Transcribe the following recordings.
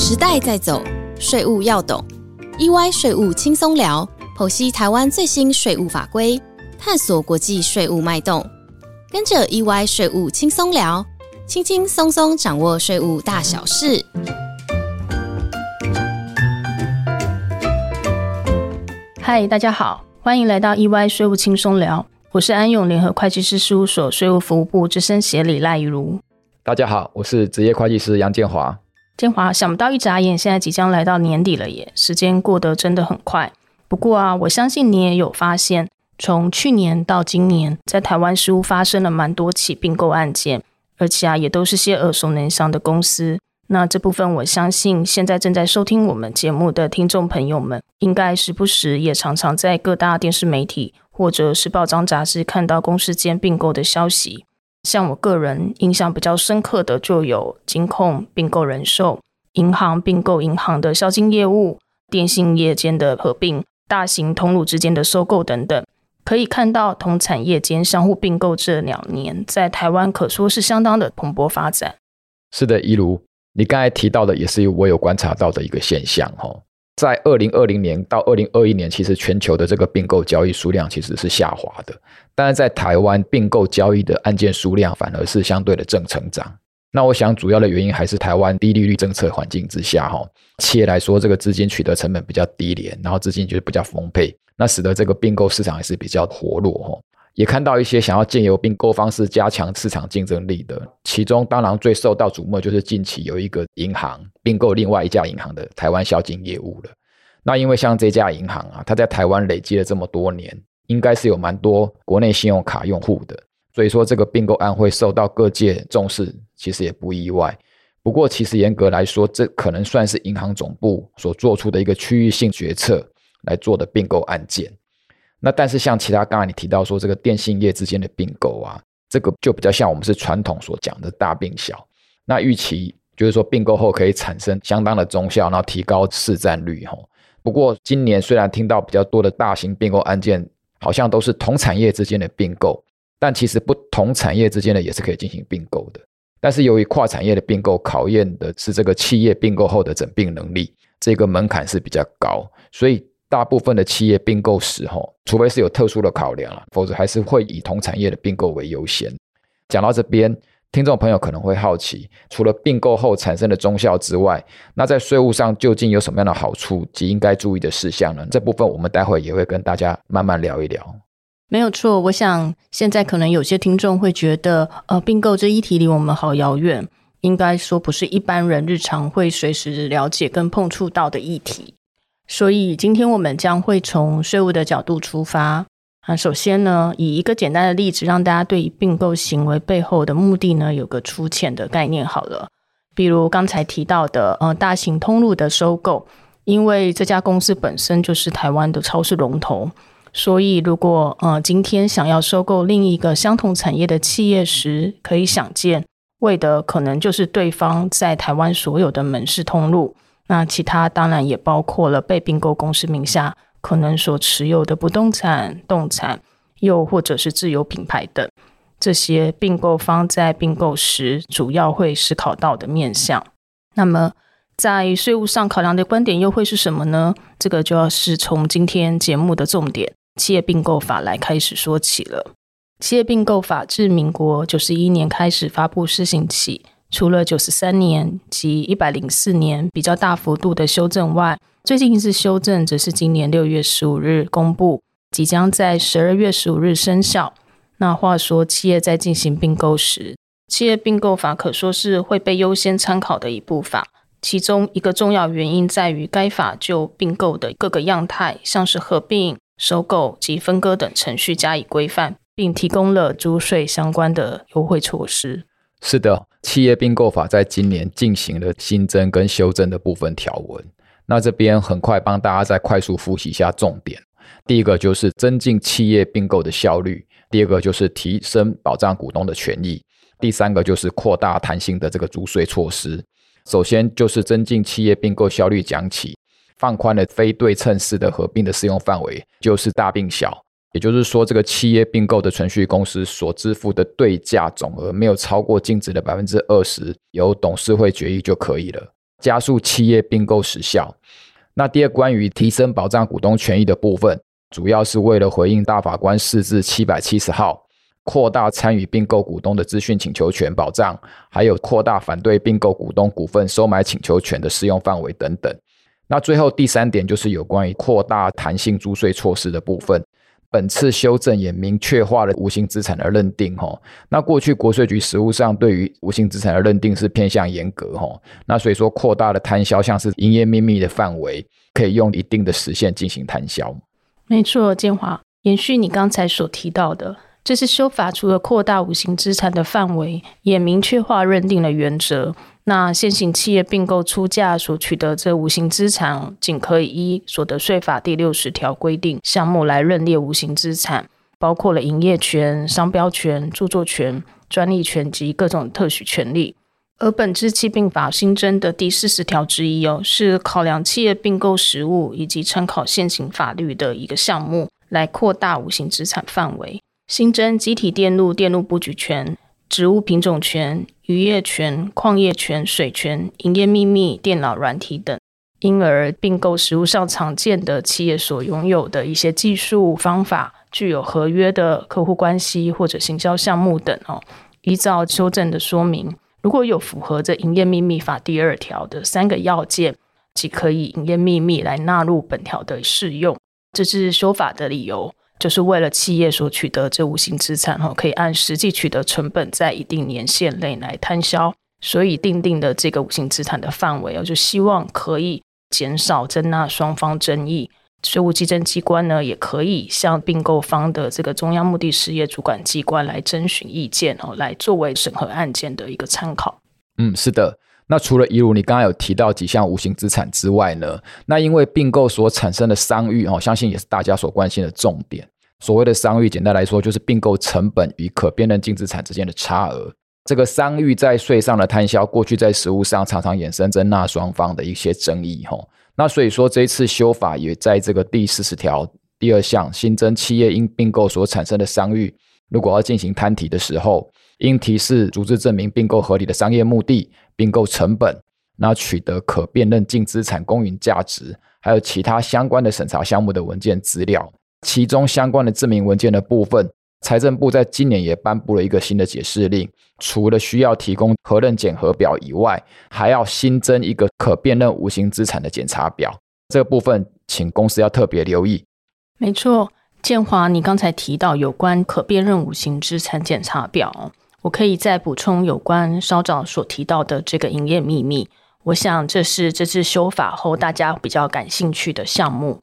时代在走，税务要懂。EY 税务轻松聊，剖析台湾最新税务法规，探索国际税务脉动。跟着 EY 税务轻松聊，轻轻松松掌握税务大小事。嗨，大家好，欢迎来到 EY 税务轻松聊，我是安永联合会计师事务所税务服务部资深协理赖怡如。大家好，我是职业会计师杨建华。建华，想不到一眨眼，现在即将来到年底了耶，时间过得真的很快。不过啊，我相信你也有发现，从去年到今年，在台湾似乎发生了蛮多起并购案件，而且啊，也都是些耳熟能详的公司。那这部分，我相信现在正在收听我们节目的听众朋友们，应该时不时也常常在各大电视媒体或者是报章杂志看到公司间并购的消息。像我个人印象比较深刻的，就有金控并购人寿、银行并购银行的销金业务、电信业间的合并、大型通路之间的收购等等。可以看到，同产业间相互并购这两年，在台湾可说是相当的蓬勃发展。是的，一如你刚才提到的，也是我有观察到的一个现象，哈。在二零二零年到二零二一年，其实全球的这个并购交易数量其实是下滑的，但是在台湾并购交易的案件数量反而是相对的正成长。那我想主要的原因还是台湾低利率政策环境之下，哈，企业来说这个资金取得成本比较低廉，然后资金就是比较丰沛，那使得这个并购市场还是比较活络，哈。也看到一些想要借由并购方式加强市场竞争力的，其中当然最受到瞩目就是近期有一个银行并购另外一家银行的台湾销金业务了。那因为像这家银行啊，它在台湾累积了这么多年，应该是有蛮多国内信用卡用户的，所以说这个并购案会受到各界重视，其实也不意外。不过其实严格来说，这可能算是银行总部所做出的一个区域性决策来做的并购案件。那但是像其他刚才你提到说这个电信业之间的并购啊，这个就比较像我们是传统所讲的大并小。那预期就是说并购后可以产生相当的中效，然后提高市占率吼。不过今年虽然听到比较多的大型并购案件，好像都是同产业之间的并购，但其实不同产业之间的也是可以进行并购的。但是由于跨产业的并购考验的是这个企业并购后的整并能力，这个门槛是比较高，所以。大部分的企业并购时，候，除非是有特殊的考量了，否则还是会以同产业的并购为优先。讲到这边，听众朋友可能会好奇，除了并购后产生的中效之外，那在税务上究竟有什么样的好处及应该注意的事项呢？这部分我们待会也会跟大家慢慢聊一聊。没有错，我想现在可能有些听众会觉得，呃，并购这一题离我们好遥远，应该说不是一般人日常会随时了解跟碰触到的议题。所以今天我们将会从税务的角度出发啊，首先呢，以一个简单的例子，让大家对并购行为背后的目的呢有个粗浅的概念。好了，比如刚才提到的呃大型通路的收购，因为这家公司本身就是台湾的超市龙头，所以如果呃今天想要收购另一个相同产业的企业时，可以想见，为的可能就是对方在台湾所有的门市通路。那其他当然也包括了被并购公司名下可能所持有的不动产、动产，又或者是自有品牌等这些并购方在并购时主要会思考到的面向。那么在税务上考量的观点又会是什么呢？这个就要是从今天节目的重点——企业并购法来开始说起了。企业并购法自民国九十一年开始发布施行起。除了九十三年及一百零四年比较大幅度的修正外，最近一次修正则是今年六月十五日公布，即将在十二月十五日生效。那话说，企业在进行并购时，企业并购法可说是会被优先参考的一部法。其中一个重要原因在于，该法就并购的各个样态，像是合并、收购及分割等程序加以规范，并提供了租税相关的优惠措施。是的，企业并购法在今年进行了新增跟修正的部分条文。那这边很快帮大家再快速复习一下重点。第一个就是增进企业并购的效率，第二个就是提升保障股东的权益，第三个就是扩大弹性的这个租税措施。首先就是增进企业并购效率讲起，放宽了非对称式的合并的适用范围，就是大并小。也就是说，这个企业并购的存续公司所支付的对价总额没有超过净值的百分之二十，由董事会决议就可以了。加速企业并购时效。那第二，关于提升保障股东权益的部分，主要是为了回应大法官释字七百七十号，扩大参与并购股东的资讯请求权保障，还有扩大反对并购股东股份收买请求权的适用范围等等。那最后第三点就是有关于扩大弹性租税措施的部分。本次修正也明确化了无形资产的认定，哈。那过去国税局实务上对于无形资产的认定是偏向严格，哈。那所以说扩大了摊销，像是营业秘密的范围，可以用一定的时限进行摊销。没错，建华，延续你刚才所提到的，这次修法除了扩大无形资产的范围，也明确化认定了原则。那现行企业并购出价所取得这无形资产，仅可以依所得税法第六十条规定项目来认列无形资产，包括了营业权、商标权、著作权、专利权及各种特许权利。而本次契并法新增的第四十条之一哦，是考量企业并购实务以及参考现行法律的一个项目，来扩大无形资产范围，新增集体电路电路布局权。植物品种权、渔业权、矿业权、水权、营业秘密、电脑软体等，因而并购实务上常见的企业所拥有的一些技术方法、具有合约的客户关系或者行销项目等哦，依照修正的说明，如果有符合这营业秘密法第二条的三个要件，即可以营业秘密来纳入本条的适用。这是修法的理由。就是为了企业所取得这无形资产哈，可以按实际取得成本在一定年限内来摊销，所以定定的这个无形资产的范围哦，就希望可以减少征纳双方争议。税务稽征机关呢，也可以向并购方的这个中央目的事业主管机关来征询意见哦，来作为审核案件的一个参考。嗯，是的。那除了一如你刚刚有提到几项无形资产之外呢？那因为并购所产生的商誉哦，相信也是大家所关心的重点。所谓的商誉，简单来说就是并购成本与可辨认净资产之间的差额。这个商誉在税上的摊销，过去在实务上常常衍生征纳双方的一些争议哈。那所以说这一次修法也在这个第四十条第二项新增企业因并购所产生的商誉，如果要进行摊提的时候。应提示逐字证明并购合理的商业目的、并购成本，那取得可辨认净资产公允价值，还有其他相关的审查项目的文件资料。其中相关的证明文件的部分，财政部在今年也颁布了一个新的解释令，除了需要提供核认检核表以外，还要新增一个可辨认无形资产的检查表。这个部分，请公司要特别留意。没错，建华，你刚才提到有关可辨认无形资产检查表。我可以再补充有关稍早所提到的这个营业秘密，我想这是这次修法后大家比较感兴趣的项目。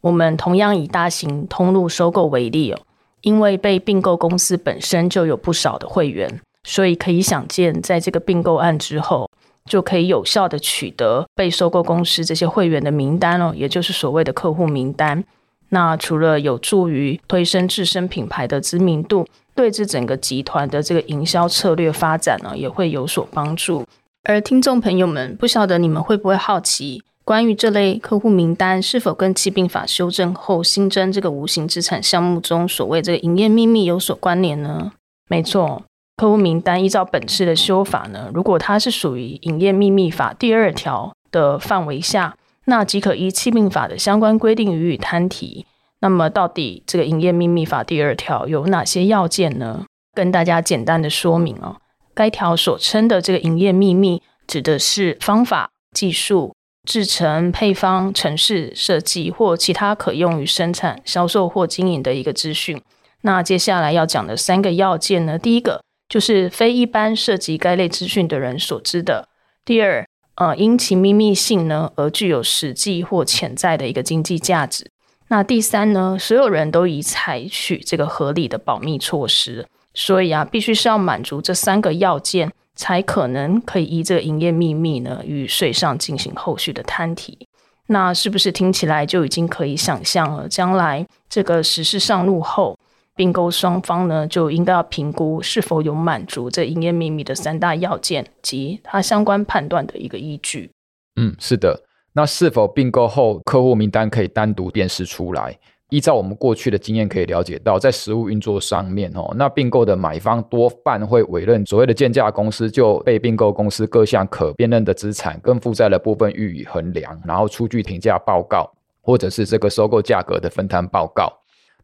我们同样以大型通路收购为例哦，因为被并购公司本身就有不少的会员，所以可以想见，在这个并购案之后，就可以有效的取得被收购公司这些会员的名单哦，也就是所谓的客户名单。那除了有助于推升自身品牌的知名度。对这整个集团的这个营销策略发展呢，也会有所帮助。而听众朋友们，不晓得你们会不会好奇，关于这类客户名单是否跟契并法修正后新增这个无形资产项目中所谓这个营业秘密有所关联呢？没错，客户名单依照本次的修法呢，如果它是属于营业秘密法第二条的范围下，那即可依契并法的相关规定予以摊提。那么，到底这个营业秘密法第二条有哪些要件呢？跟大家简单的说明哦。该条所称的这个营业秘密，指的是方法、技术、制成、配方、程式设计或其他可用于生产、销售或经营的一个资讯。那接下来要讲的三个要件呢？第一个就是非一般涉及该类资讯的人所知的。第二，呃，因其秘密性呢而具有实际或潜在的一个经济价值。那第三呢？所有人都已采取这个合理的保密措施，所以啊，必须是要满足这三个要件，才可能可以依这个营业秘密呢，与税上进行后续的摊提。那是不是听起来就已经可以想象了？将来这个实施上路后，并购双方呢，就应该要评估是否有满足这营业秘密的三大要件及它相关判断的一个依据。嗯，是的。那是否并购后客户名单可以单独辨识出来？依照我们过去的经验可以了解到，在实物运作上面哦，那并购的买方多半会委任所谓的建价公司，就被并购公司各项可辨认的资产跟负债的部分予以衡量，然后出具评价报告，或者是这个收购价格的分摊报告。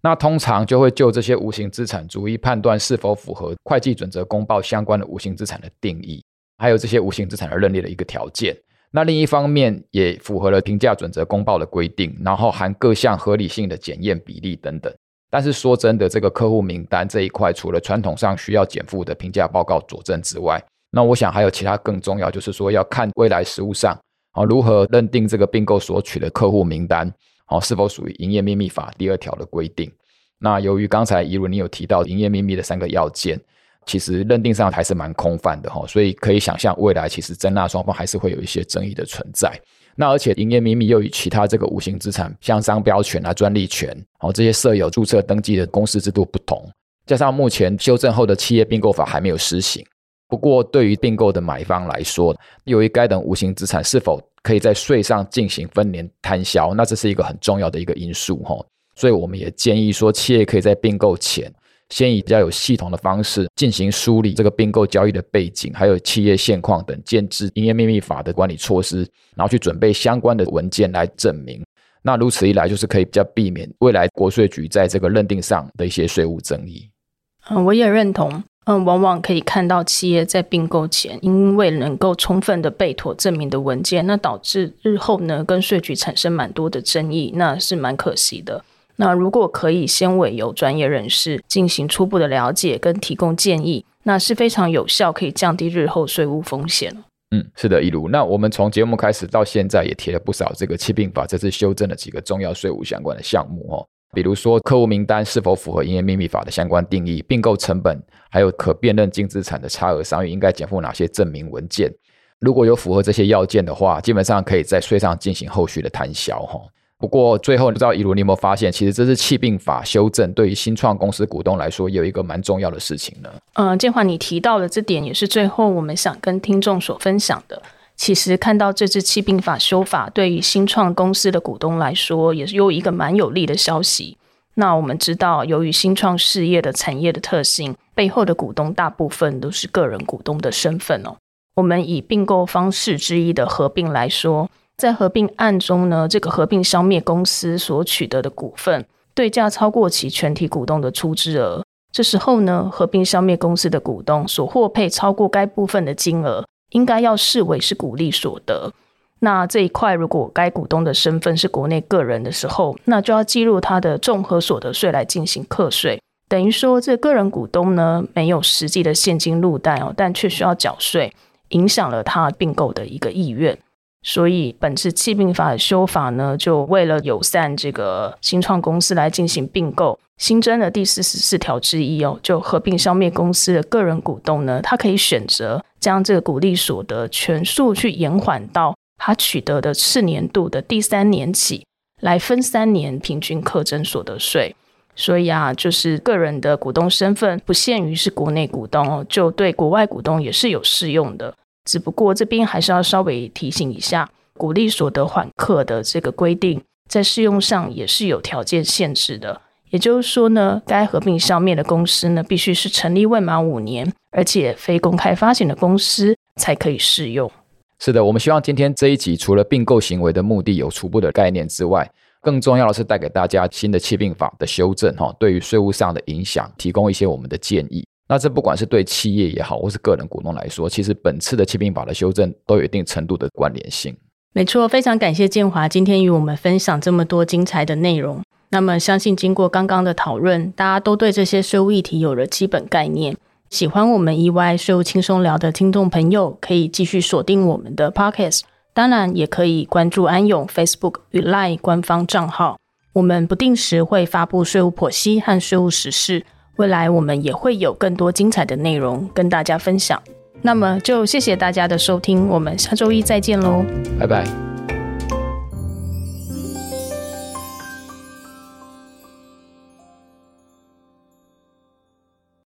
那通常就会就这些无形资产逐一判断是否符合会计准则公报相关的无形资产的定义，还有这些无形资产的认列的一个条件。那另一方面也符合了评价准则公报的规定，然后含各项合理性的检验比例等等。但是说真的，这个客户名单这一块，除了传统上需要减负的评价报告佐证之外，那我想还有其他更重要，就是说要看未来实务上啊如何认定这个并购所取的客户名单。哦，是否属于营业秘密法第二条的规定？那由于刚才一如你有提到营业秘密的三个要件，其实认定上还是蛮空泛的哈，所以可以想象未来其实争纳双方还是会有一些争议的存在。那而且营业秘密又与其他这个无形资产，像商标权啊、专利权，哦这些设有注册登记的公司制度不同，加上目前修正后的企业并购法还没有施行。不过对于并购的买方来说，由于该等无形资产是否可以在税上进行分年摊销，那这是一个很重要的一个因素哈，所以我们也建议说，企业可以在并购前，先以比较有系统的方式进行梳理这个并购交易的背景，还有企业现况等，建制营业秘密法的管理措施，然后去准备相关的文件来证明。那如此一来，就是可以比较避免未来国税局在这个认定上的一些税务争议。嗯，我也认同。嗯，往往可以看到企业在并购前，因为能够充分的备妥证明的文件，那导致日后呢跟税局产生蛮多的争议，那是蛮可惜的。那如果可以先委由专业人士进行初步的了解跟提供建议，那是非常有效，可以降低日后税务风险。嗯，是的，一如。那我们从节目开始到现在，也提了不少这个七并法这次修正的几个重要税务相关的项目哦。比如说，客户名单是否符合营业秘密法的相关定义？并购成本，还有可辨认净资产的差额商誉应该减负哪些证明文件？如果有符合这些要件的话，基本上可以在税上进行后续的摊销哈。不过最后，不知道一如你有没有发现，其实这是弃并法修正对于新创公司股东来说有一个蛮重要的事情呢。嗯，建华你提到的这点也是最后我们想跟听众所分享的。其实看到这支弃并法修法，对于新创公司的股东来说，也是有一个蛮有利的消息。那我们知道，由于新创事业的产业的特性，背后的股东大部分都是个人股东的身份哦。我们以并购方式之一的合并来说，在合并案中呢，这个合并消灭公司所取得的股份对价超过其全体股东的出资额，这时候呢，合并消灭公司的股东所获配超过该部分的金额。应该要视为是股利所得。那这一块，如果该股东的身份是国内个人的时候，那就要记录他的综合所得税来进行课税。等于说，这个人股东呢没有实际的现金入袋哦，但却需要缴税，影响了他并购的一个意愿。所以，本次弃并法的修法呢，就为了友善这个新创公司来进行并购，新增了第四十四条之一哦，就合并消灭公司的个人股东呢，他可以选择将这个股利所得全数去延缓到他取得的次年度的第三年起，来分三年平均课征所得税。所以啊，就是个人的股东身份不限于是国内股东哦，就对国外股东也是有适用的。只不过这边还是要稍微提醒一下，鼓励所得缓课的这个规定，在适用上也是有条件限制的。也就是说呢，该合并消灭的公司呢，必须是成立未满五年，而且非公开发行的公司才可以适用。是的，我们希望今天这一集除了并购行为的目的有初步的概念之外，更重要的是带给大家新的契并法的修正哈，对于税务上的影响提供一些我们的建议。那这不管是对企业也好，或是个人股东来说，其实本次的弃并法的修正都有一定程度的关联性。没错，非常感谢建华今天与我们分享这么多精彩的内容。那么，相信经过刚刚的讨论，大家都对这些税务议题有了基本概念。喜欢我们 EY 税务轻松聊的听众朋友，可以继续锁定我们的 Podcast，当然也可以关注安永 Facebook 与 Line 官方账号，我们不定时会发布税务剖析和税务实事。未来我们也会有更多精彩的内容跟大家分享，那么就谢谢大家的收听，我们下周一再见喽，拜拜。